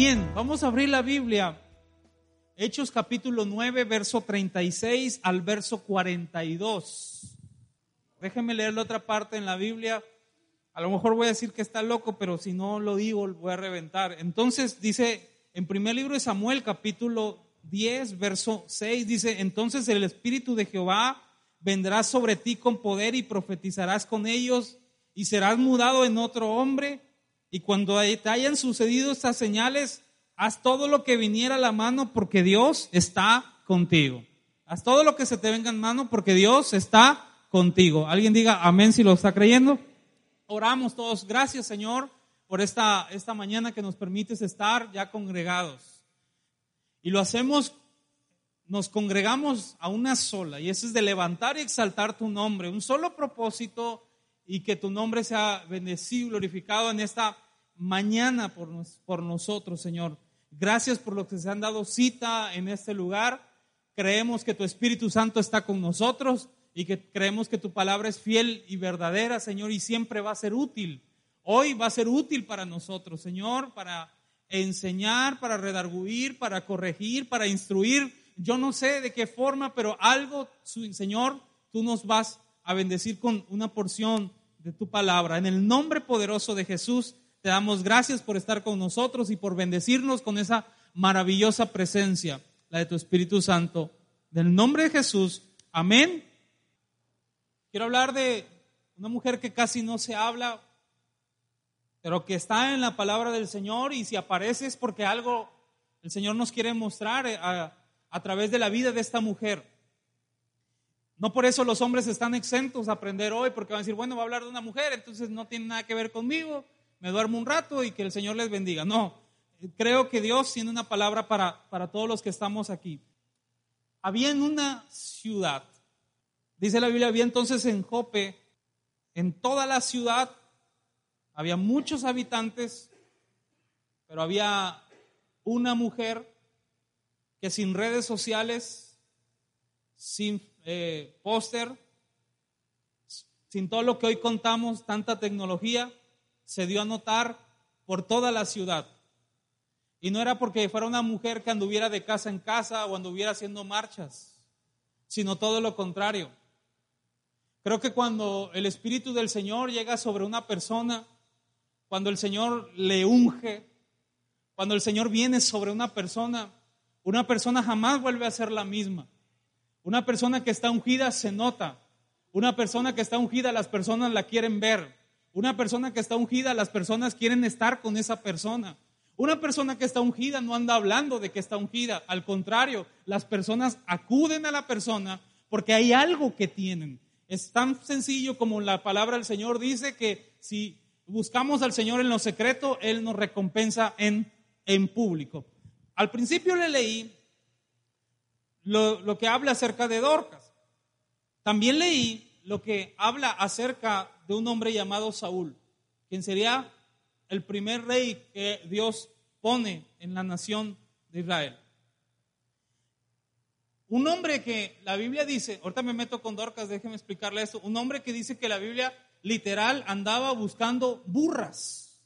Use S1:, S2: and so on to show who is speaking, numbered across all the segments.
S1: Bien, vamos a abrir la Biblia. Hechos capítulo 9, verso 36 al verso 42. Déjenme leer la otra parte en la Biblia. A lo mejor voy a decir que está loco, pero si no lo digo, voy a reventar. Entonces dice, en primer libro de Samuel, capítulo 10, verso 6, dice, entonces el Espíritu de Jehová vendrá sobre ti con poder y profetizarás con ellos y serás mudado en otro hombre. Y cuando te hayan sucedido estas señales, haz todo lo que viniera a la mano porque Dios está contigo. Haz todo lo que se te venga en mano porque Dios está contigo. Alguien diga amén si lo está creyendo. Oramos todos. Gracias Señor por esta, esta mañana que nos permites estar ya congregados. Y lo hacemos, nos congregamos a una sola, y ese es de levantar y exaltar tu nombre, un solo propósito y que tu nombre sea bendecido, glorificado en esta mañana por, por nosotros, Señor. Gracias por lo que se han dado cita en este lugar. Creemos que tu Espíritu Santo está con nosotros y que creemos que tu palabra es fiel y verdadera, Señor, y siempre va a ser útil. Hoy va a ser útil para nosotros, Señor, para enseñar, para redarguir, para corregir, para instruir. Yo no sé de qué forma, pero algo, Señor, tú nos vas a bendecir con una porción de tu palabra. En el nombre poderoso de Jesús, te damos gracias por estar con nosotros y por bendecirnos con esa maravillosa presencia, la de tu Espíritu Santo. Del nombre de Jesús, amén. Quiero hablar de una mujer que casi no se habla, pero que está en la palabra del Señor y si aparece es porque algo el Señor nos quiere mostrar a, a través de la vida de esta mujer. No por eso los hombres están exentos a aprender hoy, porque van a decir, bueno, va a hablar de una mujer, entonces no tiene nada que ver conmigo, me duermo un rato y que el Señor les bendiga. No, creo que Dios tiene una palabra para, para todos los que estamos aquí. Había en una ciudad, dice la Biblia, había entonces en Jope, en toda la ciudad, había muchos habitantes, pero había una mujer que sin redes sociales, sin eh, póster, sin todo lo que hoy contamos, tanta tecnología, se dio a notar por toda la ciudad. Y no era porque fuera una mujer que anduviera de casa en casa o anduviera haciendo marchas, sino todo lo contrario. Creo que cuando el Espíritu del Señor llega sobre una persona, cuando el Señor le unge, cuando el Señor viene sobre una persona, una persona jamás vuelve a ser la misma. Una persona que está ungida se nota. Una persona que está ungida, las personas la quieren ver. Una persona que está ungida, las personas quieren estar con esa persona. Una persona que está ungida no anda hablando de que está ungida. Al contrario, las personas acuden a la persona porque hay algo que tienen. Es tan sencillo como la palabra del Señor dice que si buscamos al Señor en lo secreto, Él nos recompensa en, en público. Al principio le leí lo, que habla acerca de Dorcas. También leí lo que habla acerca de un hombre llamado Saúl, quien sería el primer rey que Dios pone en la nación de Israel. Un hombre que la Biblia dice, ahorita me meto con Dorcas, déjeme explicarle esto, un hombre que dice que la Biblia literal andaba buscando burras,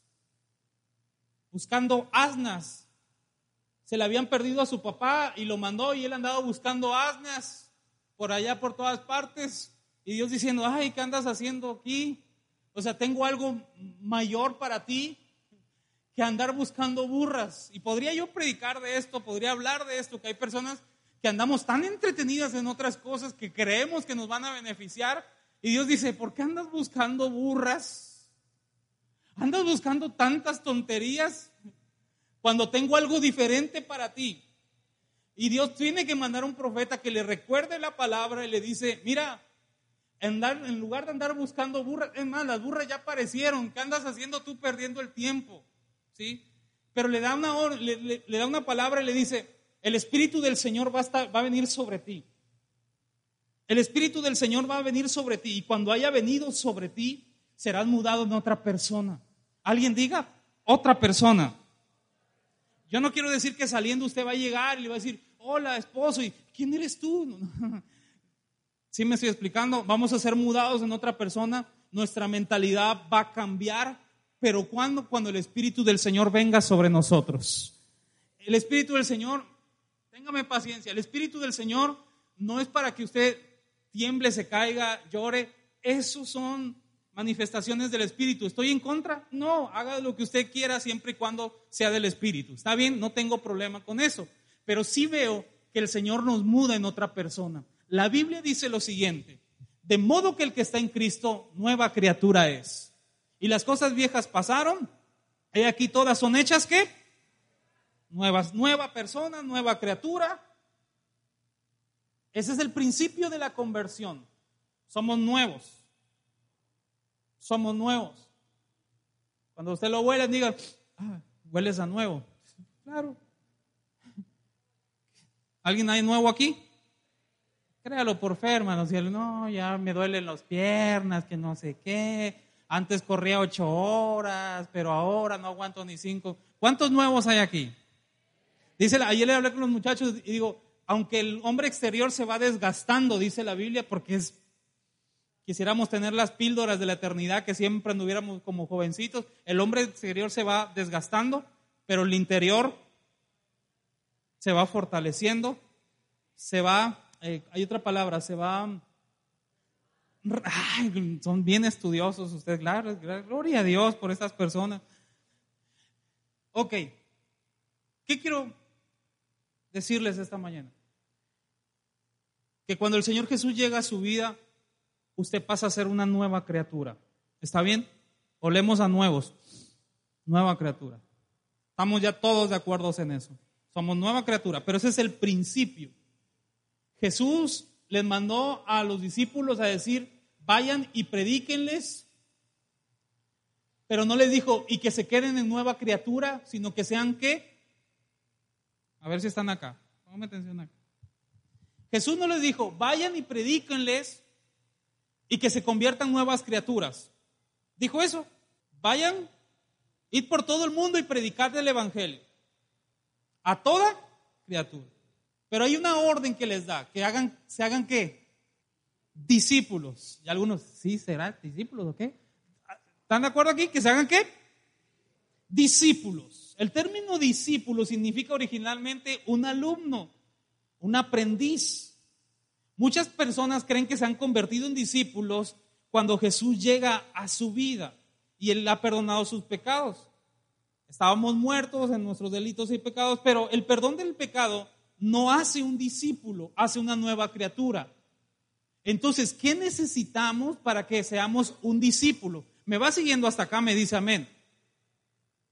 S1: buscando asnas se le habían perdido a su papá y lo mandó y él andaba buscando asnas por allá por todas partes. Y Dios diciendo, ay, ¿qué andas haciendo aquí? O sea, tengo algo mayor para ti que andar buscando burras. Y podría yo predicar de esto, podría hablar de esto, que hay personas que andamos tan entretenidas en otras cosas que creemos que nos van a beneficiar. Y Dios dice, ¿por qué andas buscando burras? ¿Andas buscando tantas tonterías? Cuando tengo algo diferente para ti. Y Dios tiene que mandar un profeta que le recuerde la palabra y le dice, mira, en lugar de andar buscando burras, es más, las burras ya aparecieron, ¿qué andas haciendo tú perdiendo el tiempo? ¿Sí? Pero le da una, le, da una palabra y le dice, el Espíritu del Señor va a, va a venir sobre ti. El Espíritu del Señor va a venir sobre ti y cuando haya venido sobre ti, serás mudado en otra persona. Alguien diga, otra persona. Yo no quiero decir que saliendo usted va a llegar y le va a decir, hola esposo, ¿y quién eres tú? ¿Sí me estoy explicando? Vamos a ser mudados en otra persona, nuestra mentalidad va a cambiar, pero ¿cuándo? Cuando el Espíritu del Señor venga sobre nosotros. el Espíritu del Señor, téngame paciencia, el Espíritu del Señor no es para que usted tiemble, se caiga, llore. Esos son manifestaciones del Espíritu. ¿Estoy en contra? No, haga lo que usted quiera siempre y cuando sea del Espíritu. Está bien, no tengo problema con eso. Pero sí veo que el Señor nos muda en otra persona. La Biblia dice lo siguiente, de modo que el que está en Cristo, nueva criatura es. Y las cosas viejas pasaron, y aquí todas son hechas que nuevas, nueva persona, nueva criatura. Ese es el principio de la conversión. Somos nuevos. Somos nuevos. Cuando usted lo huele, diga, ah, hueles a nuevo. Claro. ¿Alguien hay nuevo aquí? Créalo por fe, hermanos. Y él, no, ya me duelen las piernas, que no sé qué. Antes corría ocho horas, pero ahora no aguanto ni cinco. ¿Cuántos nuevos hay aquí? Dice, ayer le hablé con los muchachos y digo, aunque el hombre exterior se va desgastando, dice la Biblia, porque es, quisiéramos tener las píldoras de la eternidad, que siempre anduviéramos como jovencitos, el hombre exterior se va desgastando, pero el interior se va fortaleciendo, se va, eh, hay otra palabra, se va, son bien estudiosos ustedes, gloria a Dios por estas personas. Ok, ¿qué quiero decirles esta mañana? Que cuando el Señor Jesús llega a su vida, usted pasa a ser una nueva criatura. ¿Está bien? Olemos a nuevos. Nueva criatura. Estamos ya todos de acuerdo en eso. Somos nueva criatura, pero ese es el principio. Jesús les mandó a los discípulos a decir, vayan y predíquenles, pero no les dijo, y que se queden en nueva criatura, sino que sean qué. A ver si están acá. Póngame atención acá. Jesús no les dijo, vayan y predíquenles y que se conviertan nuevas criaturas. Dijo eso, vayan, id por todo el mundo y predicar el Evangelio a toda criatura. Pero hay una orden que les da, que hagan, se hagan qué? Discípulos. Y algunos, sí, será discípulos o qué? ¿Están de acuerdo aquí? Que se hagan qué? Discípulos. El término discípulo significa originalmente un alumno, un aprendiz. Muchas personas creen que se han convertido en discípulos cuando Jesús llega a su vida y Él ha perdonado sus pecados. Estábamos muertos en nuestros delitos y pecados, pero el perdón del pecado no hace un discípulo, hace una nueva criatura. Entonces, ¿qué necesitamos para que seamos un discípulo? Me va siguiendo hasta acá, me dice amén.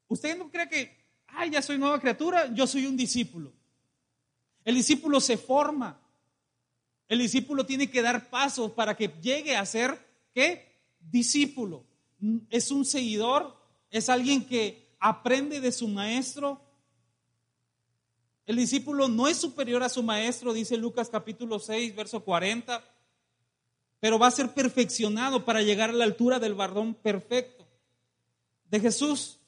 S1: ¿Usted no cree que, ay, ya soy nueva criatura? Yo soy un discípulo. El discípulo se forma. El discípulo tiene que dar pasos para que llegue a ser, ¿qué? Discípulo. Es un seguidor, es alguien que aprende de su maestro. El discípulo no es superior a su maestro, dice Lucas capítulo 6, verso 40, pero va a ser perfeccionado para llegar a la altura del bardón perfecto de Jesús.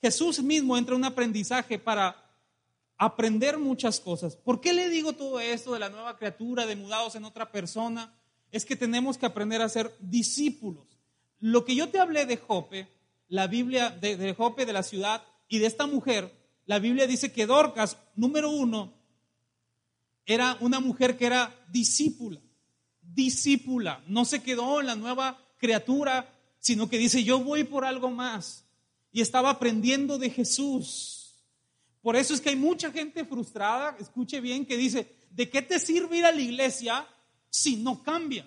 S1: Jesús mismo entra en un aprendizaje para aprender muchas cosas. ¿Por qué le digo todo esto de la nueva criatura, de mudados en otra persona? Es que tenemos que aprender a ser discípulos. Lo que yo te hablé de Jope la Biblia de, Jope, de la ciudad, y de esta mujer, la Biblia dice que Dorcas, número uno, era una mujer que era discípula, discípula, no se quedó en la nueva criatura, sino que dice, yo voy por algo más. Y estaba aprendiendo de Jesús. Por eso es que hay mucha gente frustrada, escuche bien, que dice, ¿de qué te sirve ir a la iglesia si no cambias?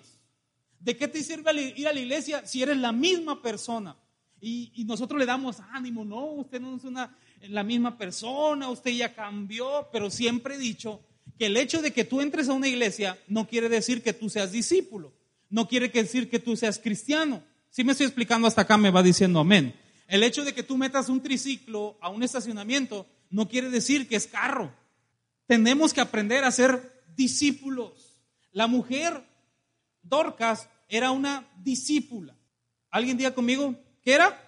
S1: ¿De qué te sirve ir a la iglesia si eres la misma persona? Y, nosotros le damos ánimo, no, usted no es una, la misma persona, usted ya cambió, pero siempre he dicho que el hecho de que tú entres a una iglesia no quiere decir que tú seas discípulo, no quiere decir que tú seas cristiano. Si me estoy explicando hasta acá, me va diciendo amén. El hecho de que tú metas un triciclo a un estacionamiento no quiere decir que es carro. Tenemos que aprender a ser discípulos. La mujer Dorcas era una discípula. ¿Alguien diga conmigo? ¿Qué era?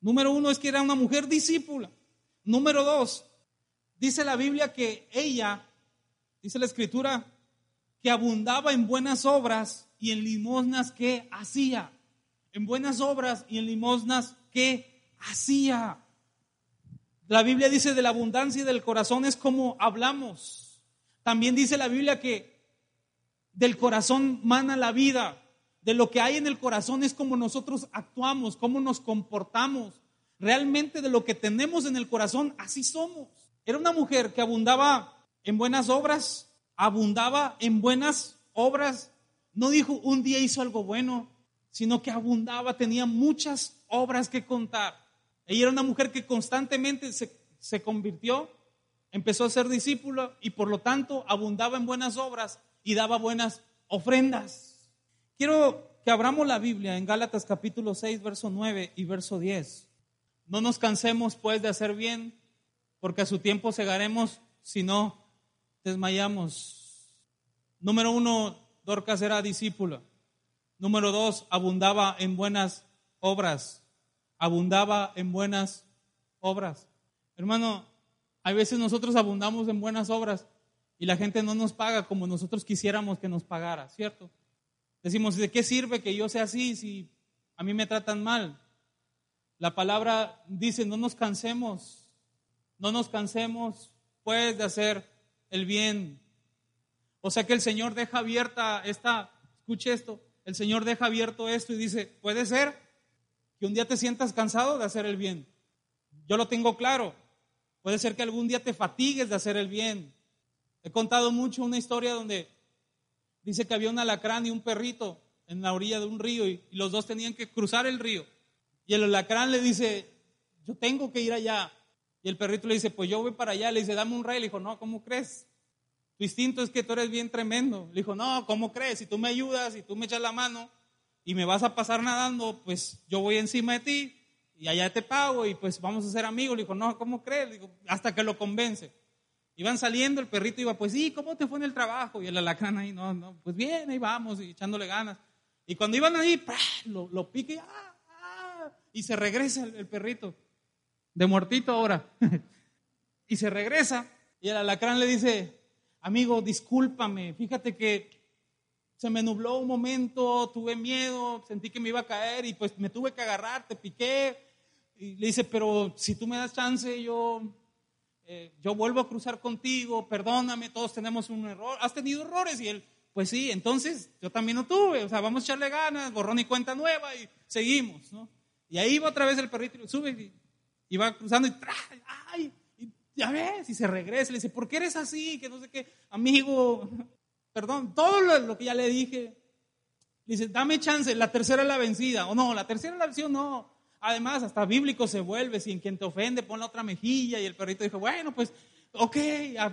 S1: Número uno es que era una mujer discípula. Número dos, dice la Biblia que ella, dice la escritura, que abundaba en buenas obras y en limosnas que hacía. En buenas obras y en limosnas que hacía. La Biblia dice de la abundancia del corazón es como hablamos. También dice la Biblia que del corazón mana la vida. De lo que hay en el corazón es como nosotros actuamos, cómo nos comportamos. Realmente de lo que tenemos en el corazón, así somos. Era una mujer que abundaba en buenas obras, abundaba en buenas obras. No dijo un día hizo algo bueno, sino que abundaba, tenía muchas obras que contar. Ella era una mujer que constantemente se, se convirtió, empezó a ser discípulo y por lo tanto abundaba en buenas obras y daba buenas ofrendas. Quiero que abramos la Biblia en Gálatas capítulo 6, verso 9 y verso 10. No nos cansemos pues de hacer bien, porque a su tiempo segaremos si no desmayamos. Número uno, Dorcas era discípula. Número dos, abundaba en buenas obras. Abundaba en buenas obras. Hermano, hay veces nosotros abundamos en buenas obras y la gente no nos paga como nosotros quisiéramos que nos pagara, ¿cierto? Decimos, ¿de qué sirve que yo sea así si a mí me tratan mal? La palabra dice, no nos cansemos, no nos cansemos pues de hacer el bien. O sea que el Señor deja abierta esta, escuche esto, el Señor deja abierto esto y dice, puede ser que un día te sientas cansado de hacer el bien. Yo lo tengo claro. Puede ser que algún día te fatigues de hacer el bien. He contado mucho una historia donde dice que había un alacrán y un perrito en la orilla de un río y, los dos tenían que cruzar el río. Y el alacrán le dice, yo tengo que ir allá. Y el perrito le dice, pues yo voy para allá. Le dice, dame un rey. Le dijo, no, ¿cómo crees? Tu instinto es que tú eres bien tremendo. Le dijo, no, ¿cómo crees? Si tú me ayudas, si tú me echas la mano y me vas a pasar nadando, pues yo voy encima de ti y allá te pago y pues vamos a ser amigos. Le dijo, no, ¿cómo crees? Le dijo, hasta que lo convence. Iban saliendo, el perrito iba, pues sí, ¿cómo te fue en el trabajo? Y el alacrán ahí, no, no, pues bien, ahí vamos, y echándole ganas. Y cuando iban ahí, lo, lo pique, ¡ah, ah! y se regresa el, el perrito, de muertito ahora. y se regresa, y el alacrán le dice, amigo, discúlpame, fíjate que se me nubló un momento, tuve miedo, sentí que me iba a caer y pues me tuve que agarrar, te piqué. Y le dice, pero si tú me das chance, yo, eh, yo vuelvo a cruzar contigo, perdóname, todos tenemos un error. ¿Has tenido errores? Y él, pues sí, entonces yo también no tuve, o sea, vamos a echarle ganas, borrón y cuenta nueva y seguimos, ¿no? Y ahí va otra vez el perrito, sube y, va cruzando y, ¡ay! ya ves, y se regresa, le dice, ¿por qué eres así? Que no sé qué, amigo, perdón, todo lo, que ya le dije. Dice, dame chance, la tercera es la vencida, o no, la tercera es la vencida, no. Además, hasta bíblico se vuelve, si en quien te ofende, pon la otra mejilla, y el perrito dijo, bueno, pues, ok,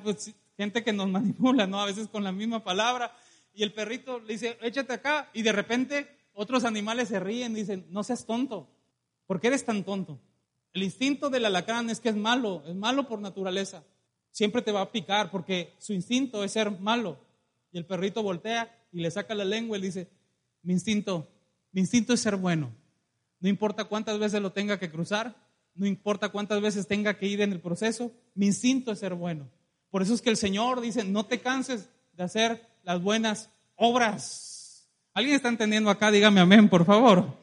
S1: pues, gente que nos manipula, ¿no? A veces con la misma palabra, y el perrito le dice, échate acá, y de repente otros animales se ríen dicen, no seas tonto, ¿por qué eres tan tonto? El instinto del alacrán es que es malo, es malo por naturaleza. Siempre te va a picar porque su instinto es ser malo. Y el perrito voltea y le saca la lengua y le dice, mi instinto, mi instinto es ser bueno. No importa cuántas veces lo tenga que cruzar, no importa cuántas veces tenga que ir en el proceso, mi instinto es ser bueno. Por eso es que el Señor dice, no te canses de hacer las buenas obras. ¿Alguien está entendiendo acá? Dígame amén, por favor.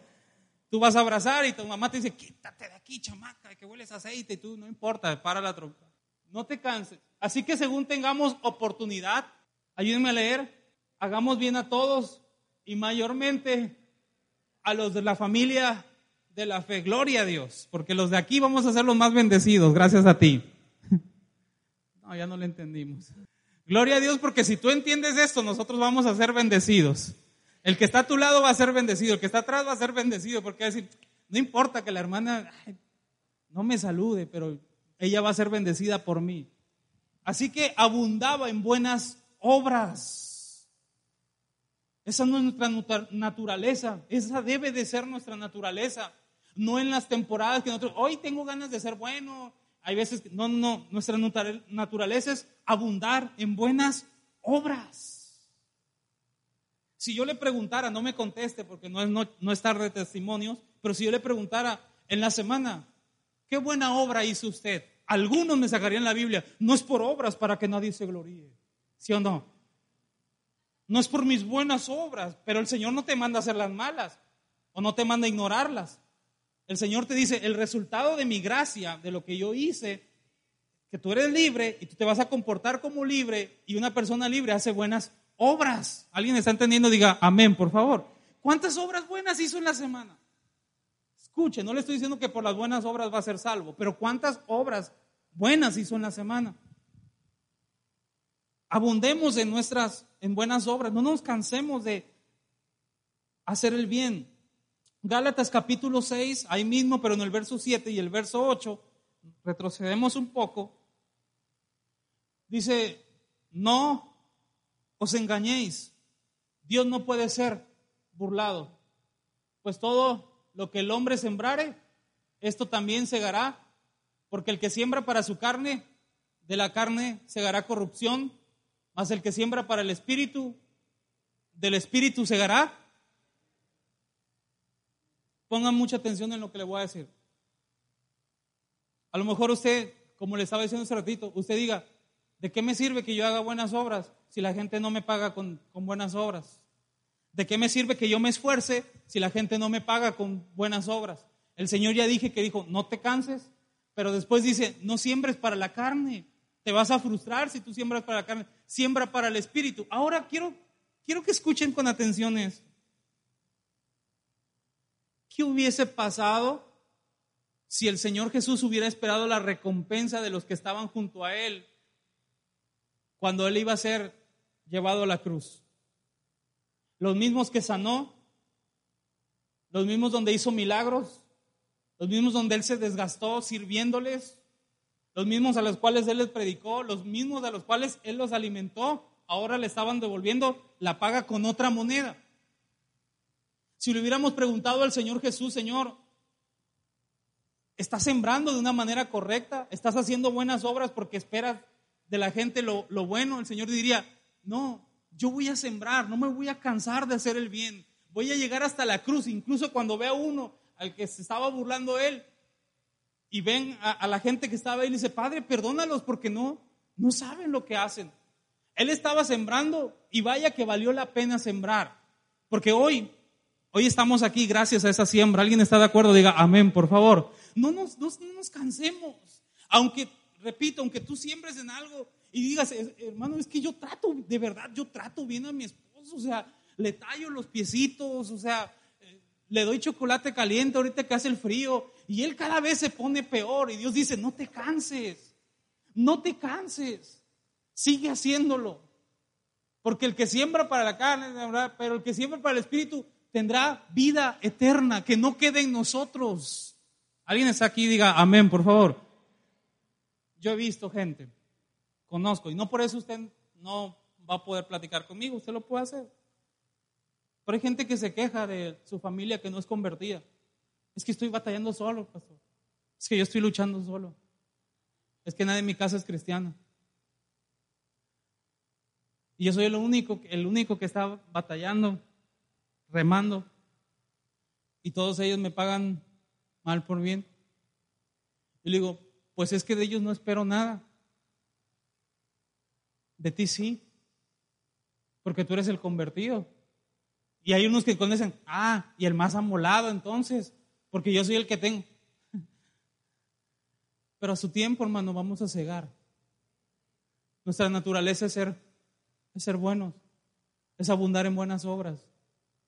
S1: Tú vas a abrazar y tu mamá te dice, quítate de aquí, chamaca, que hueles aceite y tú, no importa, para la trompa. No te canses. Así que según tengamos oportunidad, ayúdenme a leer, hagamos bien a todos y mayormente a los de la familia de la fe. Gloria a Dios, porque los de aquí vamos a ser los más bendecidos, gracias a ti. No, ya no le entendimos. Gloria a Dios, porque si tú entiendes esto, nosotros vamos a ser bendecidos. El que está a tu lado va a ser bendecido, el que está atrás va a ser bendecido, porque va a decir, no importa que la hermana no me salude, pero ella va a ser bendecida por mí. Así que abundaba en buenas obras. Esa no es nuestra naturaleza, esa debe de ser nuestra naturaleza. No en las temporadas que nosotros, hoy tengo ganas de ser bueno. Hay veces que, no, no, nuestra naturaleza es abundar en buenas obras. Si yo le preguntara, no me conteste porque no es, no, no es tarde de testimonios, pero si yo le preguntara en la semana, ¿qué buena obra hizo usted? Algunos me sacarían la Biblia. No es por obras para que nadie se gloríe. ¿Sí o no? No es por mis buenas obras, pero el Señor no te manda a hacer las malas o no te manda a ignorarlas. El Señor te dice, el resultado de mi gracia, de lo que yo hice, que tú eres libre y tú te vas a comportar como libre y una persona libre hace buenas obras. ¿Alguien está entendiendo? Diga, amén, por favor. ¿Cuántas obras buenas hizo en la semana? Escuche, no le estoy diciendo que por las buenas obras va a ser salvo, pero ¿cuántas obras buenas hizo en la semana? Abundemos en nuestras, en buenas obras, no nos cansemos de hacer el bien. Gálatas capítulo 6, ahí mismo, pero en el verso 7 y el verso 8, retrocedemos un poco, dice, no os engañéis, Dios no puede ser burlado, pues todo lo que el hombre sembrare, esto también segará, porque el que siembra para su carne, de la carne segará corrupción, mas el que siembra para el espíritu, del espíritu segará. Pongan mucha atención en lo que le voy a decir. A lo mejor usted, como le estaba diciendo hace ratito, usted diga, ¿de qué me sirve que yo haga buenas obras si la gente no me paga con, con buenas obras? ¿De qué me sirve que yo me esfuerce si la gente no me paga con buenas obras? El Señor ya dije que dijo, no te canses, pero después dice, no siembres para la carne, te vas a frustrar si tú siembras para la carne, siembra para el espíritu. Ahora quiero, quiero que escuchen con atención esto. ¿Qué hubiese pasado si el Señor Jesús hubiera esperado la recompensa de los que estaban junto a Él cuando Él iba a ser llevado a la cruz? los mismos que sanó, los mismos donde hizo milagros, los mismos donde Él se desgastó sirviéndoles, los mismos a los cuales Él les predicó, los mismos a los cuales Él los alimentó, ahora le estaban devolviendo la paga con otra moneda. Si le hubiéramos preguntado al Señor Jesús, Señor, ¿estás sembrando de una manera correcta? ¿Estás haciendo buenas obras porque esperas de la gente lo, lo bueno? El Señor diría, no, yo voy a sembrar, no me voy a cansar de hacer el bien. Voy a llegar hasta la cruz, incluso cuando vea uno al que se estaba burlando él y ven a, la gente que estaba ahí y dice, Padre, perdónalos porque no, no saben lo que hacen. Él estaba sembrando y vaya que valió la pena sembrar. Porque hoy, hoy estamos aquí gracias a esa siembra. ¿Alguien está de acuerdo? Diga amén, por favor. No nos, no nos cansemos. Aunque, repito, aunque tú siembres en algo y digas, hermano, es que yo trato, de verdad, yo trato bien a mi esposo, o sea, le tallo los piecitos, o sea, eh, le doy chocolate caliente ahorita que hace el frío, y él cada vez se pone peor, y Dios dice, no te canses, no te canses, sigue haciéndolo, porque el que siembra para la carne, pero el que siembra para el espíritu tendrá vida eterna, que no quede en nosotros. Alguien está aquí, diga amén, por favor. Yo he visto gente conozco. Y no por eso usted no va a poder platicar conmigo, usted lo puede hacer. Pero hay gente que se queja de su familia que no es convertida. Es que estoy batallando solo, pastor. Es que yo estoy luchando solo. Es que nadie en mi casa es cristiano. Y yo soy el único, el único que está batallando, remando. Y todos ellos me pagan mal por bien. Y digo, pues es que de ellos no espero nada. De ti sí, porque tú eres el convertido. Y hay unos que conocen, ah, y el más amolado entonces, porque yo soy el que tengo. Pero a su tiempo, hermano, vamos a cegar. Nuestra naturaleza es ser, es ser buenos, es abundar en buenas obras.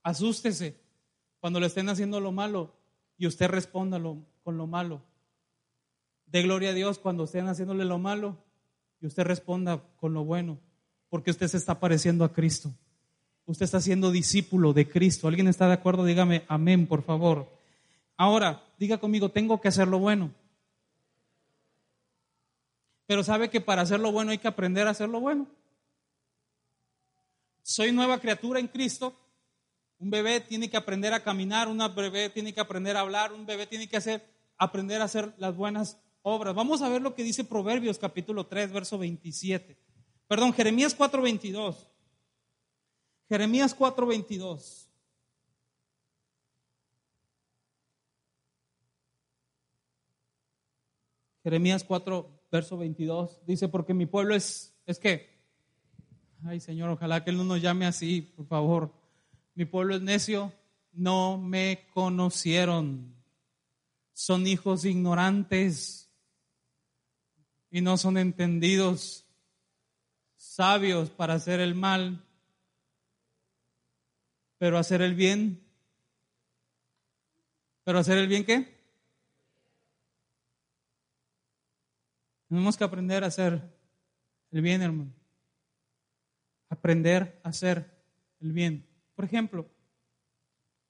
S1: Asústese cuando le estén haciendo lo malo y usted responda con lo malo. De gloria a Dios cuando estén haciéndole lo malo y usted responda con lo bueno, porque usted se está pareciendo a Cristo. Usted está siendo discípulo de Cristo. ¿Alguien está de acuerdo? Dígame amén, por favor. Ahora, diga conmigo, tengo que hacer lo bueno. Pero sabe que para hacer lo bueno hay que aprender a hacer lo bueno. Soy nueva criatura en Cristo. Un bebé tiene que aprender a caminar, un bebé tiene que aprender a hablar, un bebé tiene que hacer, aprender a hacer las buenas obras. Vamos a ver lo que dice Proverbios capítulo 3, verso 27. Perdón, Jeremías 4, 22. Jeremías 4, 22. Jeremías 4, verso 22. Dice, porque mi pueblo es, es que, ay Señor, ojalá que Él no nos llame así, por favor. Mi pueblo es necio, no me conocieron. son hijos ignorantes y no son entendidos, sabios para hacer el mal, pero hacer el bien. ¿Pero hacer el bien qué? Tenemos que aprender a hacer el bien, hermano. Aprender a hacer el bien. Por ejemplo,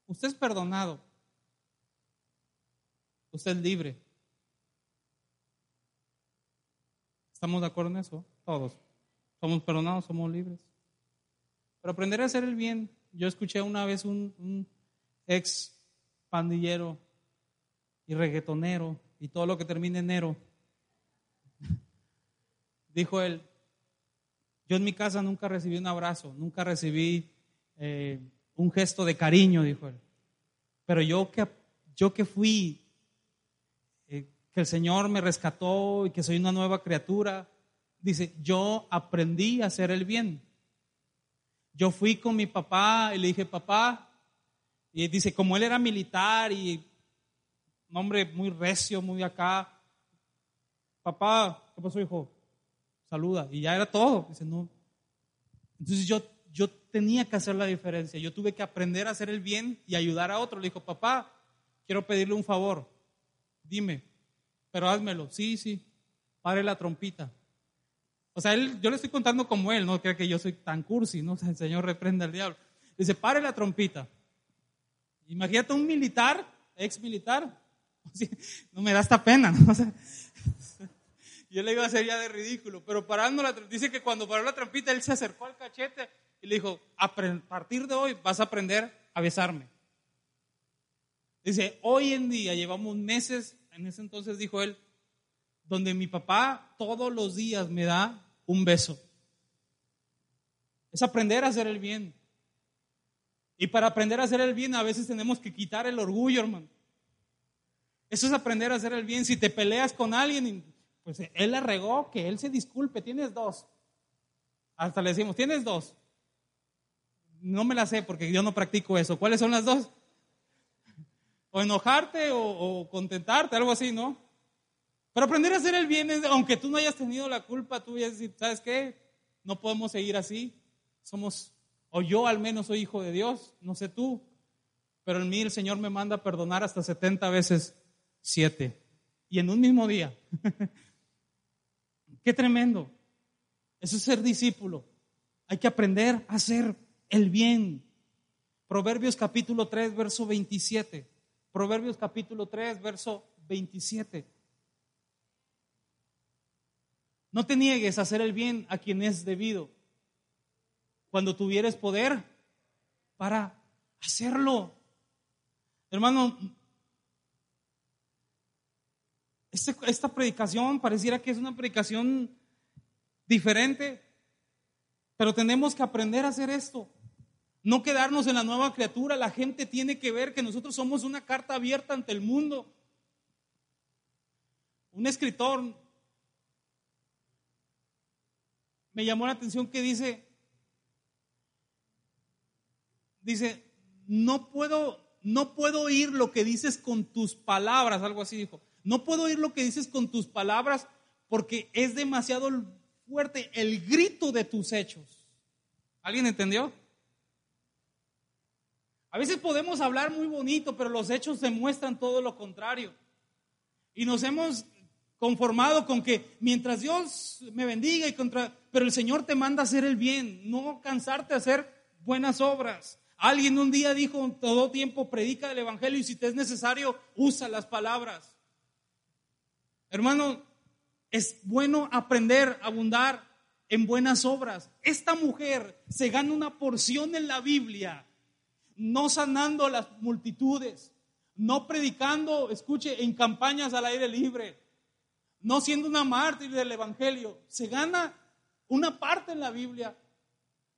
S1: usted es perdonado. Usted es libre. ¿Estamos de acuerdo en eso? Todos. Somos perdonados, somos libres. Pero aprender a hacer el bien. Yo escuché una vez un, ex pandillero y reggaetonero y todo lo que termine en enero. Dijo él, yo en mi casa nunca recibí un abrazo, nunca recibí eh, un gesto de cariño, dijo él. Pero yo que, yo que fui, eh, que el Señor me rescató y que soy una nueva criatura, dice, yo aprendí a hacer el bien. Yo fui con mi papá y le dije, papá, y dice, como él era militar y un hombre muy recio, muy acá, papá, ¿qué pasó, hijo? Saluda. Y ya era todo. Dice, no. Entonces yo, yo tenía que hacer la diferencia. Yo tuve que aprender a hacer el bien y ayudar a otro. Le dijo, papá, quiero pedirle un favor. Dime, pero házmelo. Sí, sí. Pare la trompita. O sea, él, yo le estoy contando como él, no crea que yo soy tan cursi, ¿no? el Señor reprende al diablo. Dice, pare la trompita. Imagínate un militar, ex militar. No me da esta pena, ¿no? yo le iba a hacer ya de ridículo, pero parando la dice que cuando paró la trampita, él se acercó al cachete y le dijo, a partir de hoy vas a aprender a besarme. Dice, hoy en día llevamos meses, en ese entonces dijo él, donde mi papá todos los días me da un beso. Es aprender a hacer el bien. Y para aprender a hacer el bien a veces tenemos que quitar el orgullo, hermano. Eso es aprender a hacer el bien. Si te peleas con alguien, pues él le regó, que él se disculpe, tienes dos. Hasta le decimos, tienes dos. No me la sé porque yo no practico eso. ¿Cuáles son las dos? O enojarte o, contentarte, algo así, ¿no? Pero aprender a hacer el bien, aunque tú no hayas tenido la culpa, tú ya decir, ¿sabes qué? No podemos seguir así. Somos, o yo al menos soy hijo de Dios, no sé tú. Pero en mí el Señor me manda perdonar hasta 70 veces 7. Y en un mismo día. Qué tremendo. Eso es ser discípulo. Hay que aprender a hacer el bien. Proverbios capítulo 3, verso 27. Proverbios capítulo 3, verso 27. No te niegues a hacer el bien a quien es debido. Cuando tuvieres poder para hacerlo. Hermano, este, esta predicación pareciera que es una predicación diferente, pero tenemos que aprender a hacer esto. No quedarnos en la nueva criatura. La gente tiene que ver que nosotros somos una carta abierta ante el mundo. Un escritor me llamó la atención que dice, dice, no puedo, no puedo oír lo que dices con tus palabras, algo así dijo. No puedo oír lo que dices con tus palabras porque es demasiado fuerte el grito de tus hechos. ¿Alguien entendió? A veces podemos hablar muy bonito, pero los hechos demuestran todo lo contrario. Y nos hemos conformado con que mientras Dios me bendiga y contra, pero el Señor te manda a hacer el bien, no cansarte de hacer buenas obras. Alguien un día dijo, todo tiempo predica el evangelio y si te es necesario, usa las palabras. Hermano, es bueno aprender a abundar en buenas obras. Esta mujer se gana una porción en la Biblia, no sanando a las multitudes, no predicando, escuche, en campañas al aire libre, no siendo una mártir del Evangelio. Se gana una parte en la Biblia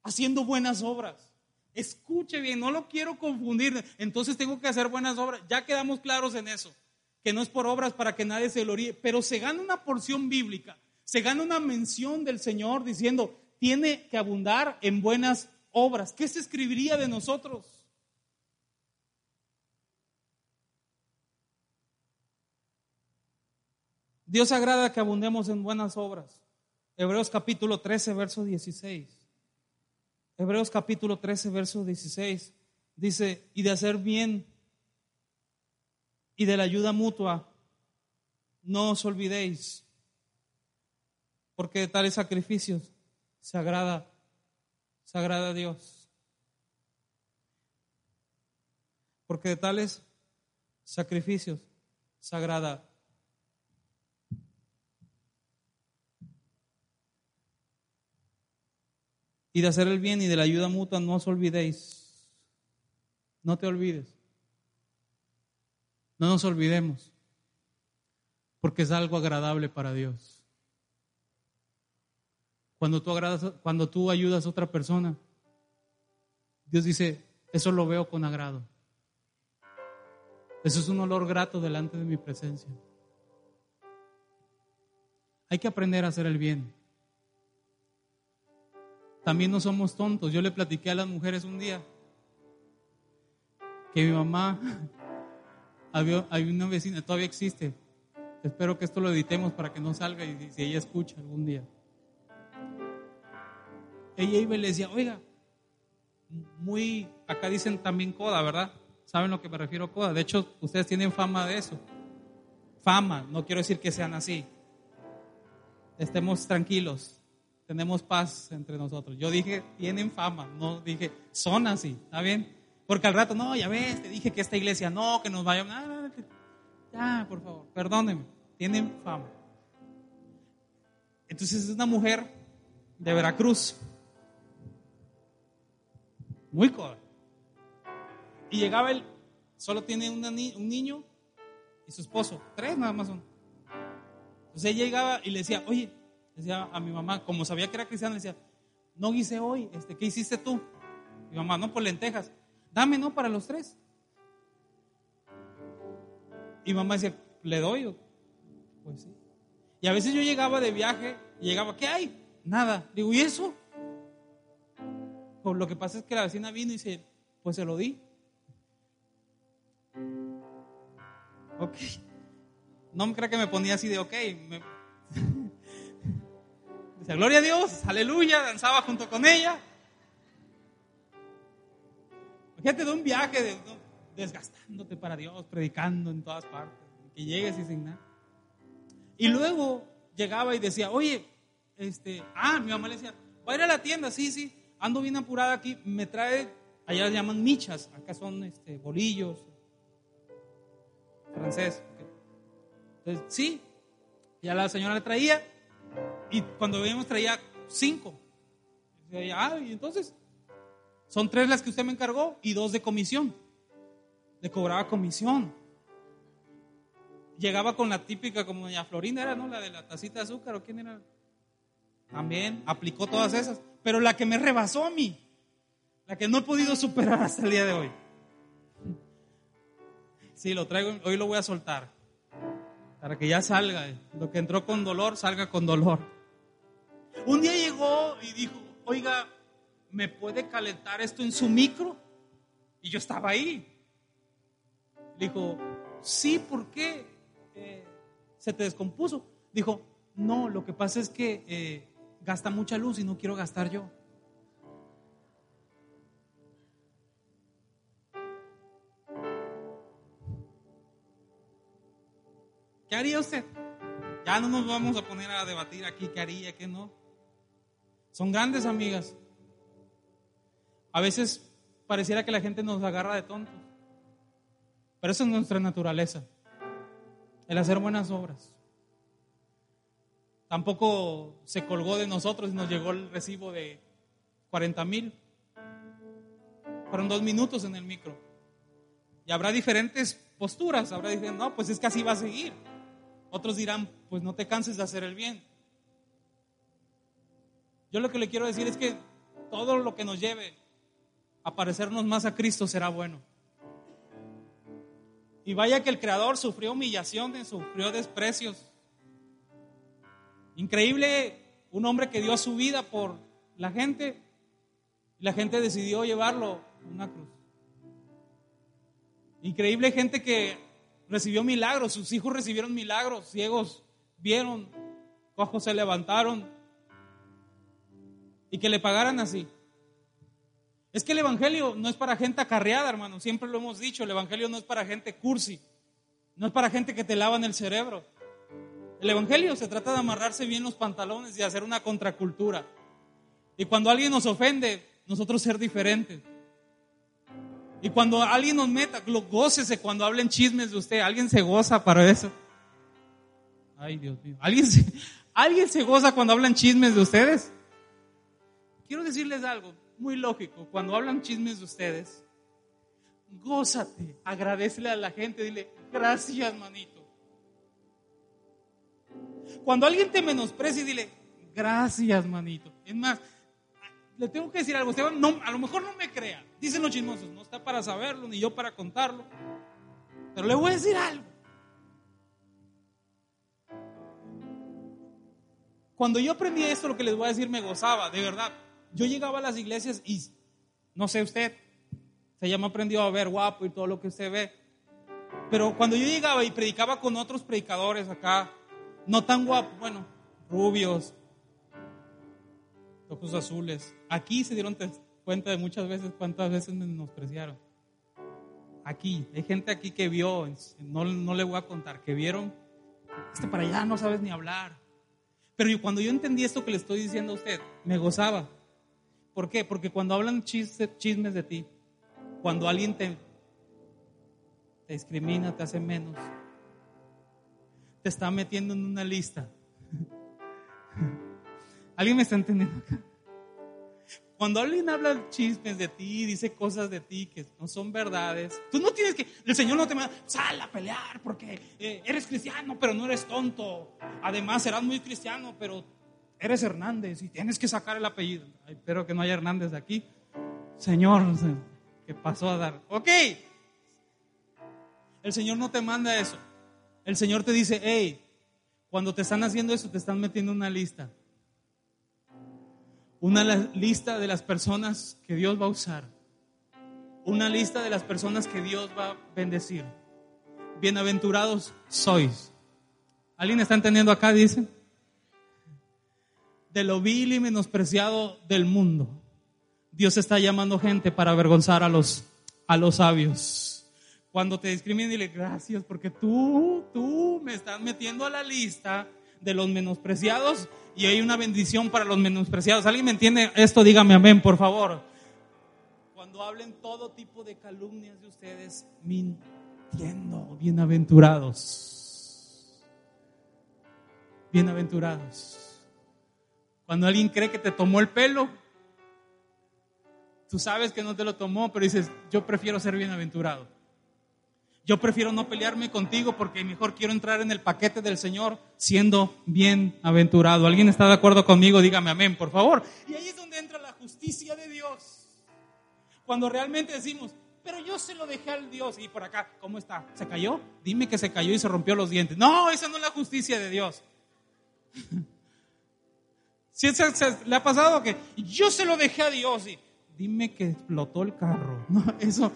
S1: haciendo buenas obras. Escuche bien, no lo quiero confundir, entonces tengo que hacer buenas obras. Ya quedamos claros en eso que no es por obras para que nadie se gloríe, pero se gana una porción bíblica, se gana una mención del Señor diciendo, tiene que abundar en buenas obras. ¿Qué se escribiría de nosotros? Dios agrada que abundemos en buenas obras. Hebreos capítulo 13, verso 16. Hebreos capítulo 13, verso 16. Dice, y de hacer bien y de la ayuda mutua, no os olvidéis, porque de tales sacrificios se agrada, se agrada a Dios. Porque de tales sacrificios se agrada y de hacer el bien y de la ayuda mutua, no os olvidéis. No te olvides. No nos olvidemos, porque es algo agradable para Dios. Cuando tú, agradas, cuando tú ayudas a otra persona, Dios dice, eso lo veo con agrado. Eso es un olor grato delante de mi presencia. Hay que aprender a hacer el bien también no somos tontos. Yo le platiqué a las mujeres un día que mi mamá, había, hay una vecina, todavía existe. Espero que esto lo editemos para que no salga y si ella escucha algún día. Ella iba y le decía, oiga, muy, acá dicen también coda, ¿verdad? ¿Saben lo que me refiero coda? De hecho, ustedes tienen fama de eso. Fama, no quiero decir que sean así. Estemos tranquilos tenemos paz entre nosotros. Yo dije, tienen fama, no dije, son así, ¿está bien? Porque al rato, no, ya ves, te dije que esta iglesia no, que nos vaya. ya, por favor, perdónenme, tienen fama. Entonces es una mujer de Veracruz, muy cool. Y llegaba él, solo tiene un niño y su esposo, tres nada más son. Entonces ella llegaba y le decía, oye, decía a mi mamá, como sabía que era cristiana, le decía, no guise hoy, este, ¿qué hiciste tú? Mi mamá, no, por lentejas. Dame, ¿no? Para los tres. Y mamá decía, ¿le doy? Pues sí. Y a veces yo llegaba de viaje y llegaba, ¿qué hay? Nada. Digo, ¿y eso? Lo que pasa es que la vecina vino y dice, pues se lo di. Ok. No me crea que me ponía así de ok. Me, gloria a Dios, aleluya, danzaba junto con ella. Fíjate de un viaje, de, desgastándote para Dios, predicando en todas partes, que llegues y sin nada. Y luego llegaba y decía, oye, este, ah, mi mamá le decía, va a ir a la tienda, sí, sí, ando bien apurada aquí, me trae, allá le llaman michas, acá son este, bolillos, francés. Entonces, sí, ya la señora le traía, y cuando veíamos traía cinco. Ah, y entonces, son tres las que usted me encargó y dos de comisión. Le cobraba comisión. Llegaba con la típica, como doña Florinda era, ¿no? La de la tacita de azúcar, ¿o quién era? También aplicó todas esas. Pero la que me rebasó a mí, la que no he podido superar hasta el día de hoy. Sí, lo traigo, hoy lo voy a soltar para que ya salga. Lo que entró con dolor, salga con dolor. Un día llegó y dijo, oiga, ¿me puede calentar esto en su micro? Y yo estaba ahí. Dijo, sí, ¿por qué? Eh, ¿Se te descompuso? Dijo, no, lo que pasa es que eh, gasta mucha luz y no quiero gastar yo. ¿Qué haría usted? Ya no nos vamos a poner a debatir aquí qué haría, qué no. Son grandes amigas. A veces pareciera que la gente nos agarra de tontos. Pero eso es nuestra naturaleza. El hacer buenas obras. Tampoco se colgó de nosotros y nos llegó el recibo de 40 mil. Fueron dos minutos en el micro. Y habrá diferentes posturas. Habrá dicen, no, pues es que así va a seguir. Otros dirán, pues no te canses de hacer el bien. Yo lo que le quiero decir es que todo lo que nos lleve a parecernos más a Cristo será bueno. Y vaya que el Creador sufrió humillaciones, sufrió desprecios. Increíble un hombre que dio su vida por la gente y la gente decidió llevarlo a una cruz. Increíble gente que recibió milagros, sus hijos recibieron milagros, ciegos vieron, cojos se levantaron y que le pagaran así. Es que el Evangelio no es para gente acarreada, hermano. Siempre lo hemos dicho, el Evangelio no es para gente cursi. No es para gente que te lavan el cerebro. El Evangelio se trata de amarrarse bien los pantalones y hacer una contracultura. Y cuando alguien nos ofende, nosotros ser diferentes. Y cuando alguien nos meta, gócese cuando hablen chismes de usted. Alguien se goza para eso. Ay, Dios mío. ¿Alguien ¿Alguien se goza cuando hablan chismes de ustedes? Quiero decirles algo muy lógico. Cuando hablan chismes de ustedes, gózate, agradecele a la gente, dile, gracias, manito. Cuando alguien te menosprecia, dile, gracias, manito. Es más, le tengo que decir algo, no, a lo mejor no me crea, dicen los chismosos, no está para saberlo, ni yo para contarlo, pero le voy a decir algo. Cuando yo aprendí esto, lo que les voy a decir me gozaba, de verdad. Yo llegaba a las iglesias y, no sé usted, se llama aprendió a ver guapo y todo lo que usted ve. Pero cuando yo llegaba y predicaba con otros predicadores acá, no tan guapos, bueno, rubios, ojos azules, aquí se dieron cuenta de muchas veces cuántas veces me menospreciaron. Aquí, hay gente aquí que vio, no, no le voy a contar, que vieron, este para allá no sabes ni hablar. Pero cuando yo entendí esto que le estoy diciendo a usted, me gozaba. ¿Por qué? Porque cuando hablan chismes de ti, cuando alguien te, discrimina, te hace menos, te está metiendo en una lista. ¿Alguien me está entendiendo acá? Cuando alguien habla chismes de ti, dice cosas de ti que no son verdades, tú no tienes que, el Señor no te manda, sal a pelear porque eh, eres cristiano, pero no eres tonto. Además, serás muy cristiano, pero eres Hernández y tienes que sacar el apellido. espero que no haya Hernández de aquí. Señor, ¿qué pasó a dar? Ok. El Señor no te manda eso. El Señor te dice, hey, cuando te están haciendo eso, te están metiendo una lista. Una lista de las personas que Dios va a usar. Una lista de las personas que Dios va a bendecir. Bienaventurados sois. ¿Alguien está entendiendo acá? Dicen de lo vil y menospreciado del mundo. Dios está llamando gente para avergonzar a los, a los sabios. Cuando te discriminen, dile gracias porque tú, tú me estás metiendo a la lista de los menospreciados y hay una bendición para los menospreciados. ¿Alguien me entiende esto? Dígame amén, por favor. Cuando hablen todo tipo de calumnias de ustedes, mintiendo, bienaventurados. Bienaventurados. Cuando alguien cree que te tomó el pelo, tú sabes que no te lo tomó, pero dices, yo prefiero ser bienaventurado. Yo prefiero no pelearme contigo porque mejor quiero entrar en el paquete del Señor siendo bienaventurado. ¿Alguien está de acuerdo conmigo? Dígame amén, por favor. Y ahí es donde entra la justicia de Dios. Cuando realmente decimos, pero yo se lo dejé al Dios. Y por acá, ¿cómo está? ¿Se cayó? Dime que se cayó y se rompió los dientes. No, esa no es la justicia de Dios. Si se, le ha pasado que yo se lo dejé a Dios y dime que explotó el carro. No, eso,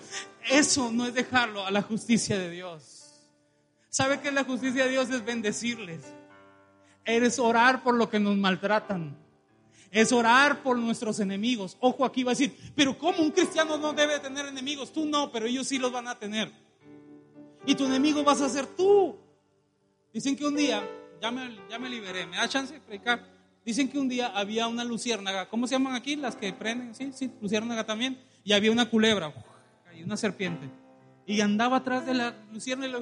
S1: eso no es dejarlo a la justicia de Dios. ¿Sabe que la justicia de Dios es bendecirles? Es orar por lo que nos maltratan. Es orar por nuestros enemigos. Ojo, aquí va a decir, pero ¿cómo un cristiano no debe tener enemigos? Tú no, pero ellos sí los van a tener. Y tu enemigo vas a ser tú. Dicen que un día, ya me, ya me liberé, ¿me da chance de predicar? Dicen que un día había una luciérnaga, ¿cómo se llaman aquí? Las que prenden, sí, sí, luciérnaga también. Y había una culebra, y una serpiente. Y andaba atrás de la luciérnaga,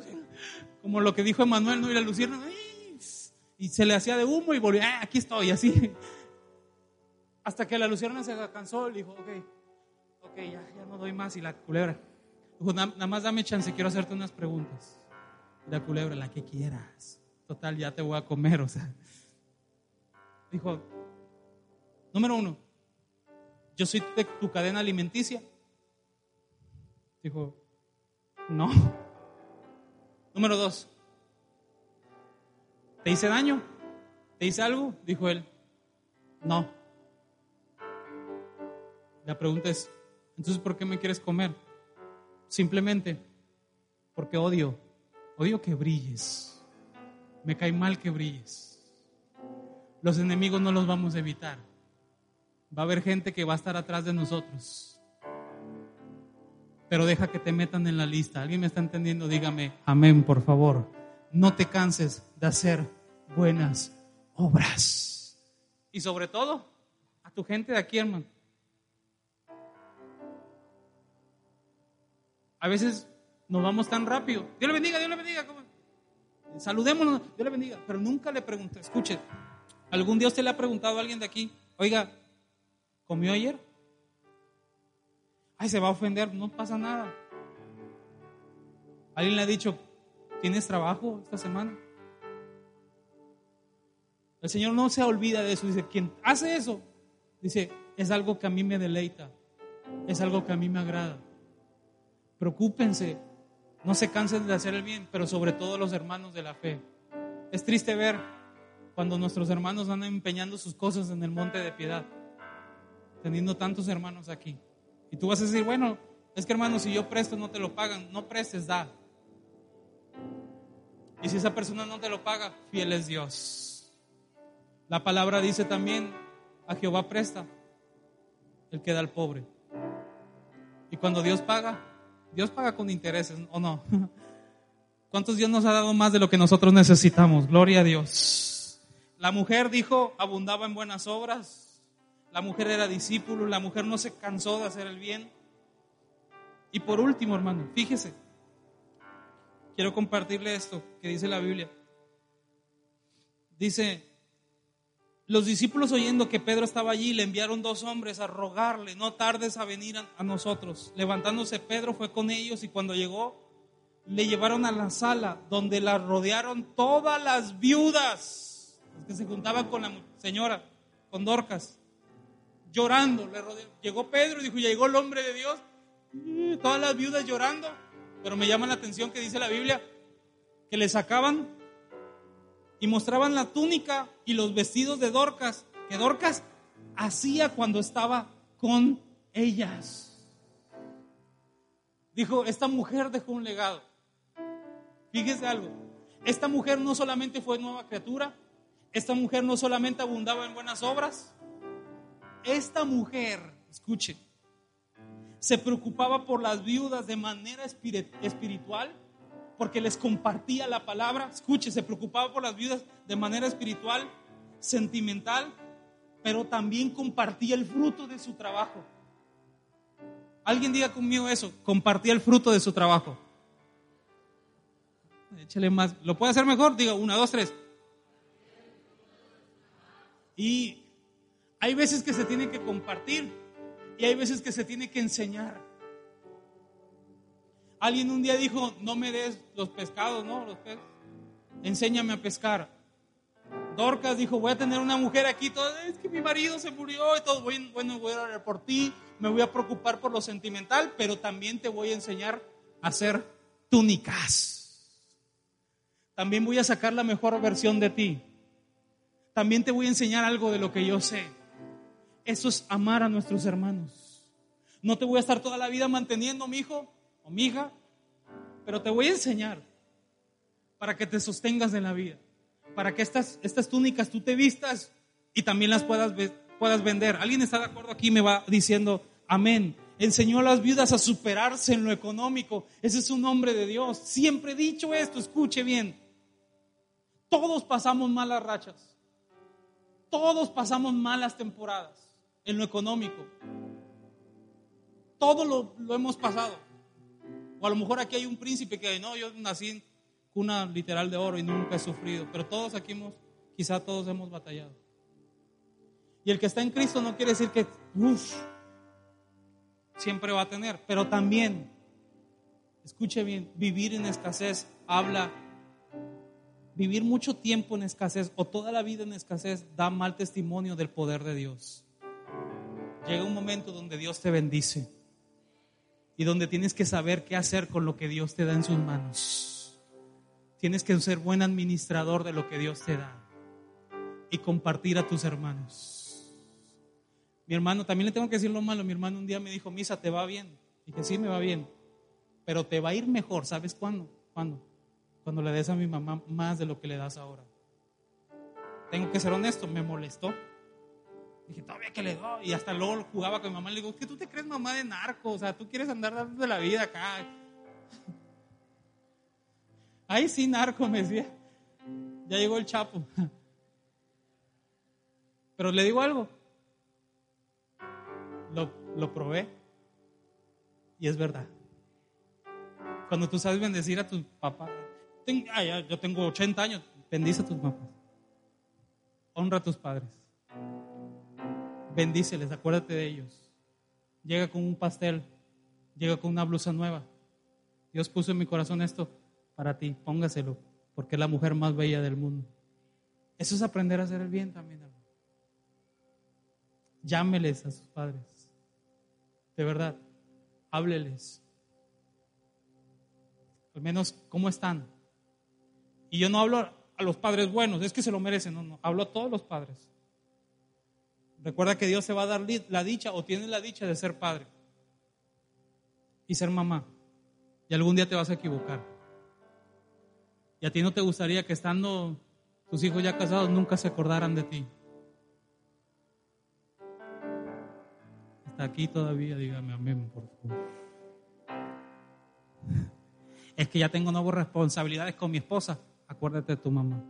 S1: como lo que dijo Emanuel, ¿no? Y la luciérnaga, y se le hacía de humo y volvía, ah, aquí estoy, así. Hasta que la luciérnaga se cansó y dijo, ok, ok, ya, ya no doy más. Y la culebra, dijo, nada más dame chance, quiero hacerte unas preguntas. la culebra, la que quieras. Total, ya te voy a comer, o sea. Dijo, número uno, yo soy de tu cadena alimenticia. Dijo, no. Número dos, ¿te hice daño? ¿Te hice algo? Dijo él, no. La pregunta es, entonces, ¿por qué me quieres comer? Simplemente porque odio, odio que brilles. me cae mal que brilles. Los enemigos no los vamos a evitar. Va a haber gente que va a estar atrás de nosotros. Pero deja que te metan en la lista. ¿Alguien me está entendiendo? Dígame, amén, por favor. No te canses de hacer buenas obras. Y sobre todo, a tu gente de aquí, hermano. A veces nos vamos tan rápido. Dios le bendiga, Dios le bendiga. Saludémonos, Dios le bendiga. Pero nunca le pregunté, escuche, ¿algún día usted le ha preguntado a alguien de aquí, oiga, ¿comió ayer? Ay, se va a ofender, no pasa nada. Alguien le ha dicho, ¿tienes trabajo esta semana? El Señor no se olvida de eso. Dice, quien hace eso, dice, es algo que a mí me deleita, es algo que a mí me agrada. Preocúpense, no se cansen de hacer el bien, pero sobre todo los hermanos de la fe. Es triste ver cuando nuestros hermanos andan empeñando sus cosas en el monte de piedad, teniendo tantos hermanos aquí. Y tú vas a decir, bueno, es que hermano, si yo presto no te lo pagan, no prestes, da. Y si esa persona no te lo paga, fiel es Dios. La palabra dice también, a Jehová presta el que da al pobre. Y cuando Dios paga, Dios paga con intereses, ¿o no? ¿Cuántos Dios nos ha dado más de lo que nosotros necesitamos? Gloria a Dios. La mujer dijo, abundaba en buenas obras. La mujer era discípulo, la mujer no se cansó de hacer el bien. Y por último, hermano, fíjese, quiero compartirle esto que dice la Biblia. Dice, los discípulos oyendo que Pedro estaba allí, le enviaron dos hombres a rogarle, no tardes a venir a, nosotros. Levantándose Pedro fue con ellos y cuando llegó, le llevaron a la sala donde la rodearon todas las viudas, que se juntaban con la señora, con Dorcas, llorando. Le Llegó Pedro y dijo, llegó el hombre de Dios, todas las viudas llorando. Pero me llama la atención que dice la Biblia que le sacaban y mostraban la túnica y los vestidos de Dorcas, que Dorcas hacía cuando estaba con ellas. Dijo, esta mujer dejó un legado. Fíjese algo, esta mujer no solamente fue nueva criatura, esta mujer no solamente abundaba en buenas obras, esta mujer, escuche, se preocupaba por las viudas de manera espiritual porque les compartía la palabra. Escuche, se preocupaba por las viudas de manera espiritual, sentimental, pero también compartía el fruto de su trabajo. Alguien diga conmigo eso, compartía el fruto de su trabajo. Échale más. ¿Lo puede hacer mejor? Diga, una, dos, tres. Y hay veces que se tiene que compartir y hay veces que se tiene que enseñar. Alguien un día dijo, no me des los pescados, ¿no? Los peces. Enséñame a pescar. Dorcas dijo, voy a tener una mujer aquí, todo, es que mi marido se murió y todo, bueno, voy a orar por ti, me voy a preocupar por lo sentimental, pero también te voy a enseñar a hacer túnicas. También voy a sacar la mejor versión de ti. También te voy a enseñar algo de lo que yo sé. Eso es amar a nuestros hermanos. No te voy a estar toda la vida manteniendo, mi hijo o mi hija, pero te voy a enseñar para que te sostengas en la vida, para que estas, estas túnicas tú te vistas y también las puedas, puedas vender. ¿Alguien está de acuerdo aquí? Me va diciendo, amén. Enseñó a las viudas a superarse en lo económico. Ese es un nombre de Dios. Siempre he dicho esto, escuche bien. Todos pasamos malas rachas. Todos pasamos malas temporadas en lo económico. Todo lo, hemos pasado. O a lo mejor aquí hay un príncipe que no, yo nací en cuna literal de oro y nunca he sufrido. Pero todos aquí hemos, quizá todos hemos batallado. Y el que está en Cristo no quiere decir que siempre va a tener, pero también, escuche bien, vivir en escasez habla, vivir mucho tiempo en escasez o toda la vida en escasez da mal testimonio del poder de Dios. Llega un momento donde Dios te bendice y donde tienes que saber qué hacer con lo que Dios te da en sus manos. Tienes que ser buen administrador de lo que Dios te da y compartir a tus hermanos. Mi hermano, también le tengo que decir lo malo. Mi hermano un día me dijo, Misa, ¿te va bien? Dije, sí, me va bien. Pero te va a ir mejor, ¿sabes cuándo? ¿Cuándo? Cuando le des a mi mamá más de lo que le das ahora. Tengo que ser honesto, me molestó. Dije, todavía que le doy. Y hasta luego jugaba con mi mamá. Le digo, que tú te crees mamá de narco. O sea, tú quieres andar dando la vida acá. Ahí sí, narco, me decía. Ya llegó el chapo. Pero le digo algo. Lo, lo probé. Y es verdad. Cuando tú sabes bendecir a tu papá. Yo tengo 80 años. Bendice a tus papás. Honra a tus padres. Bendíceles, acuérdate de ellos. Llega con un pastel. Llega con una blusa nueva. Dios puso en mi corazón esto para ti. Póngaselo. Porque es la mujer más bella del mundo. Eso es aprender a hacer el bien también, hermano. Llámeles a sus padres. De verdad, hábleles. Al menos, ¿cómo están? Y yo no hablo a los padres buenos, es que se lo merecen, no, no, hablo a todos los padres. Recuerda que Dios se va a dar la dicha o tiene la dicha de ser padre y ser mamá. Y algún día te vas a equivocar. Y a ti no te gustaría que estando tus hijos ya casados nunca se acordaran de ti. Hasta aquí todavía, dígame amén, por favor. Es que ya tengo nuevas responsabilidades con mi esposa. Acuérdate de tu mamá.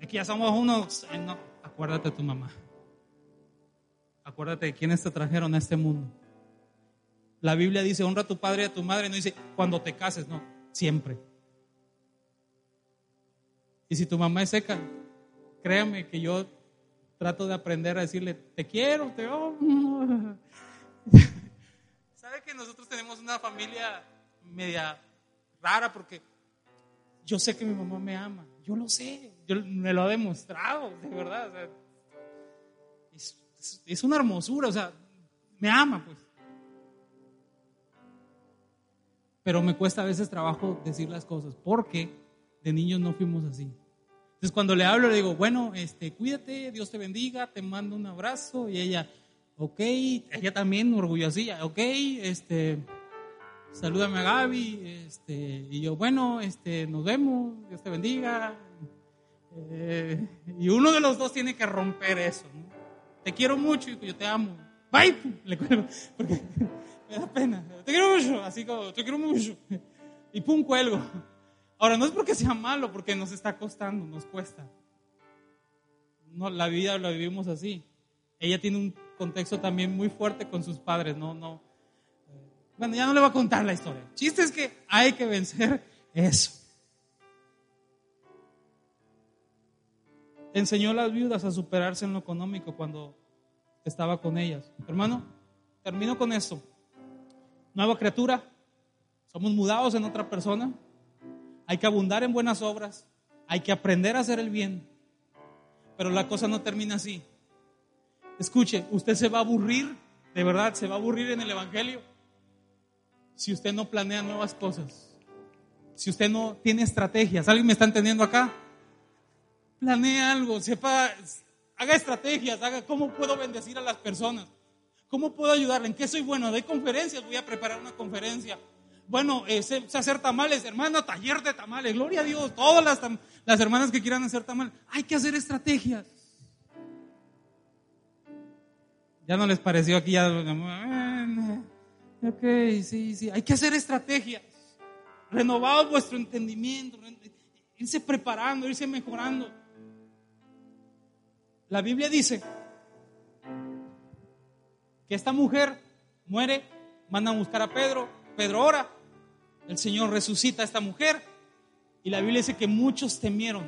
S1: Es que ya somos unos. Eh, no, acuérdate de tu mamá. Acuérdate de quienes te trajeron a este mundo. La Biblia dice, honra a tu padre y a tu madre. No dice, cuando te cases, no, siempre. Y si tu mamá es seca, créame que yo trato de aprender a decirle, te quiero, te amo. ¿Sabe que nosotros tenemos una familia media rara porque yo sé que mi mamá me ama, yo lo sé, yo, me lo ha demostrado, de verdad. es, una hermosura, o sea, me ama, pues. Pero me cuesta a veces trabajo decir las cosas, porque de niños no fuimos así. Entonces cuando le hablo le digo, bueno, este, cuídate, Dios te bendiga, te mando un abrazo y ella, ok, ella también orgullosilla, ok, este, salúdame a Gaby, este, y yo, bueno, este, nos vemos, Dios te bendiga. Eh, y uno de los dos tiene que romper eso. Te quiero mucho y yo te amo. Bye, le cuelgo, porque me da pena. Te quiero mucho, así como, te quiero mucho. Y pum, cuelgo. Ahora, no es porque sea malo, porque nos está costando, nos cuesta. No, la vida la vivimos así. Ella tiene un contexto también muy fuerte con sus padres, no, no bueno, ya no le voy a contar la historia. El chiste es que hay que vencer eso. Enseñó a las viudas a superarse en lo económico cuando estaba con ellas. Hermano, termino con esto. Nueva criatura, somos mudados en otra persona. Hay que abundar en buenas obras. Hay que aprender a hacer el bien. Pero la cosa no termina así. Escuche, usted se va a aburrir, de verdad, se va a aburrir en el Evangelio si usted no planea nuevas cosas, si usted no tiene estrategias, ¿alguien me está entendiendo acá? Planea algo, sepa, haga estrategias, haga cómo puedo bendecir a las personas, cómo puedo ayudarle, en qué soy bueno, doy conferencias, voy a preparar una conferencia. Bueno, eh, sé, hacer tamales, hermano, taller de tamales, gloria a Dios, todas las, las hermanas que quieran hacer tamales, hay que hacer estrategias. Ya no les pareció aquí ya Ok, sí, sí. Hay que hacer estrategias. Renovar vuestro entendimiento. Irse preparando, irse mejorando. La Biblia dice que esta mujer muere, mandan a buscar a Pedro, Pedro ora, el Señor resucita a esta mujer y la Biblia dice que muchos temieron,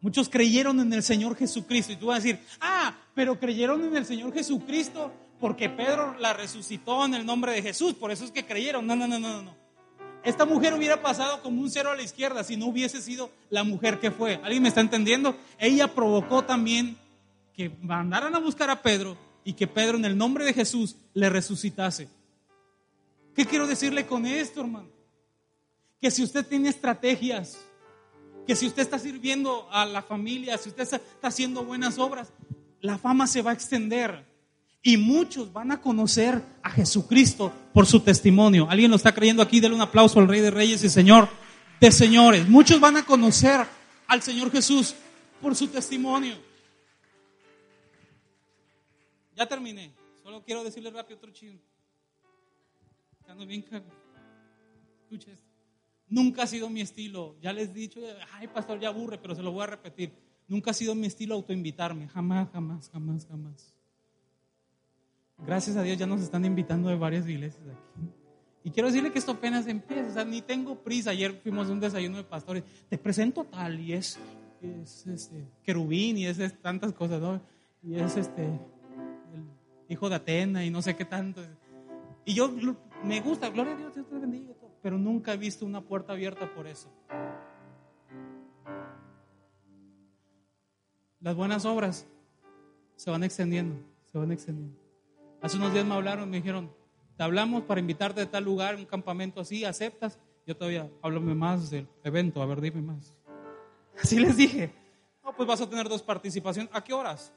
S1: muchos creyeron en el Señor Jesucristo y tú vas a decir, ah, pero creyeron en el Señor Jesucristo porque Pedro la resucitó en el nombre de Jesús, por eso es que creyeron. No, no, no, no, no. Esta mujer hubiera pasado como un cero a la izquierda si no hubiese sido la mujer que fue. ¿Alguien me está entendiendo? Ella provocó también que mandaran a buscar a Pedro y que Pedro en el nombre de Jesús le resucitase. ¿Qué quiero decirle con esto, hermano? Que si usted tiene estrategias, que si usted está sirviendo a la familia, si usted está haciendo buenas obras, la fama se va a extender Y muchos van a conocer a Jesucristo por su testimonio. ¿Alguien lo está creyendo aquí? Denle un aplauso al Rey de Reyes y Señor de Señores. Muchos van a conocer al Señor Jesús por su testimonio. Ya terminé. Solo quiero decirle rápido otro chino. bien Escucha esto. Nunca ha sido mi estilo. Ya les he dicho, ay, pastor, ya aburre, pero se lo voy a repetir. Nunca ha sido mi estilo autoinvitarme. Jamás, jamás, jamás, jamás. Gracias a Dios ya nos están invitando de varias iglesias aquí. Y quiero decirle que esto apenas empieza, o sea, ni tengo prisa. Ayer fuimos a un desayuno de pastores. Te presento tal y es, es este, querubín y es, tantas cosas, ¿no? Y es este, el hijo de Atena y no sé qué tanto. Y yo me gusta, gloria a Dios, Dios te bendiga, pero nunca he visto una puerta abierta por eso. Las buenas obras se van extendiendo, se van extendiendo. Hace unos días me hablaron, me dijeron, te hablamos para invitarte a tal lugar, un campamento así, ¿aceptas? Yo todavía, háblame más del evento, a ver, dime más. Así les dije, no, pues vas a tener dos participaciones. ¿A qué horas?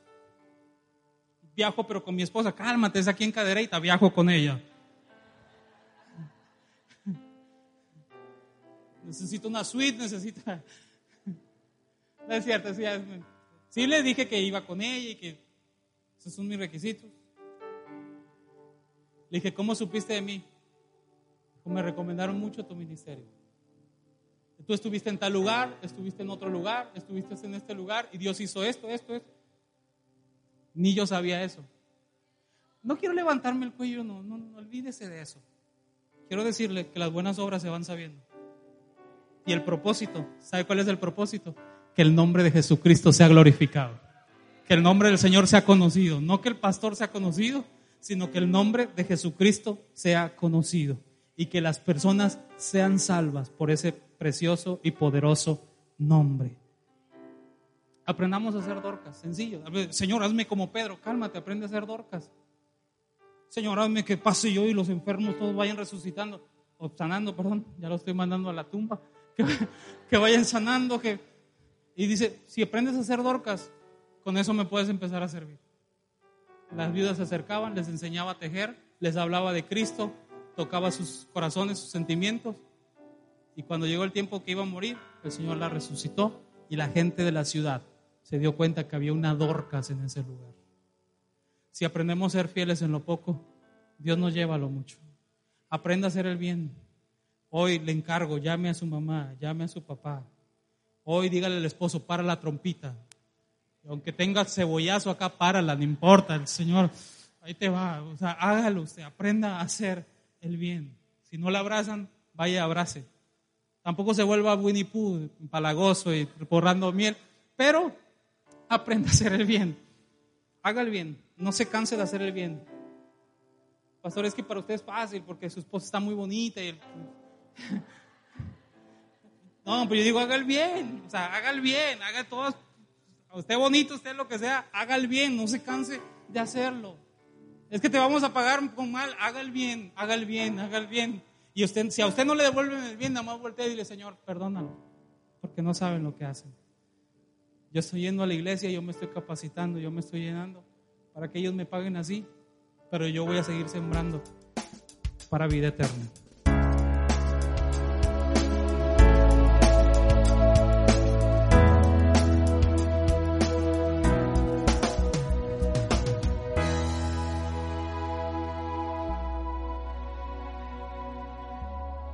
S1: Viajo, pero con mi esposa, cálmate, es aquí en Cadereyta, viajo con ella. Necesito una suite, necesito... No es cierto, sí, sí le dije que iba con ella y que esos son mis requisitos. Le dije, ¿cómo supiste de mí? me recomendaron mucho tu ministerio. Tú estuviste en tal lugar, estuviste en otro lugar, estuviste en este lugar y Dios hizo esto, esto, esto. Ni yo sabía eso. No quiero levantarme el cuello, no, no, no olvídese de eso. Quiero decirle que las buenas obras se van sabiendo. Y el propósito, ¿sabe cuál es el propósito? Que el nombre de Jesucristo sea glorificado. Que el nombre del Señor sea conocido. No que el pastor sea conocido, sino que el nombre de Jesucristo sea conocido y que las personas sean salvas por ese precioso y poderoso nombre. Aprendamos a hacer dorcas, sencillo. Señor, hazme como Pedro, cálmate, aprende a hacer dorcas. Señor, hazme que pase yo y los enfermos todos vayan resucitando, o sanando, perdón, ya lo estoy mandando a la tumba, que, vayan sanando, que... Y dice, si aprendes a hacer dorcas, con eso me puedes empezar a servir. Las viudas se acercaban, les enseñaba a tejer, les hablaba de Cristo, tocaba sus corazones, sus sentimientos. Y cuando llegó el tiempo que iba a morir, el Señor la resucitó y la gente de la ciudad se dio cuenta que había una Dorcas en ese lugar. Si aprendemos a ser fieles en lo poco, Dios nos lleva a lo mucho. Aprenda a hacer el bien. Hoy le encargo, llame a su mamá, llame a su papá. Hoy dígale al esposo, para la trompita, aunque tenga cebollazo acá, párala, no importa, el Señor, ahí te va. O sea, hágalo usted, aprenda a hacer el bien. Si no la abrazan, vaya, abrace. Tampoco se vuelva Winnie Pooh, palagoso y borrando miel, pero aprenda a hacer el bien. Haga el bien, no se canse de hacer el bien. Pastor, es que para usted es fácil porque su esposa está muy bonita No, pero yo digo, haga el bien, o sea, haga el bien, haga todas usted bonito, usted lo que sea, haga el bien, no se canse de hacerlo. Es que te vamos a pagar con mal, haga el bien, haga el bien, haga el bien. Y usted, si a usted no le devuelven el bien, nada más voltea y dile, Señor, perdónalo, porque no saben lo que hacen. Yo estoy yendo a la iglesia, yo me estoy capacitando, yo me estoy llenando para que ellos me paguen así, pero yo voy a seguir sembrando para vida eterna.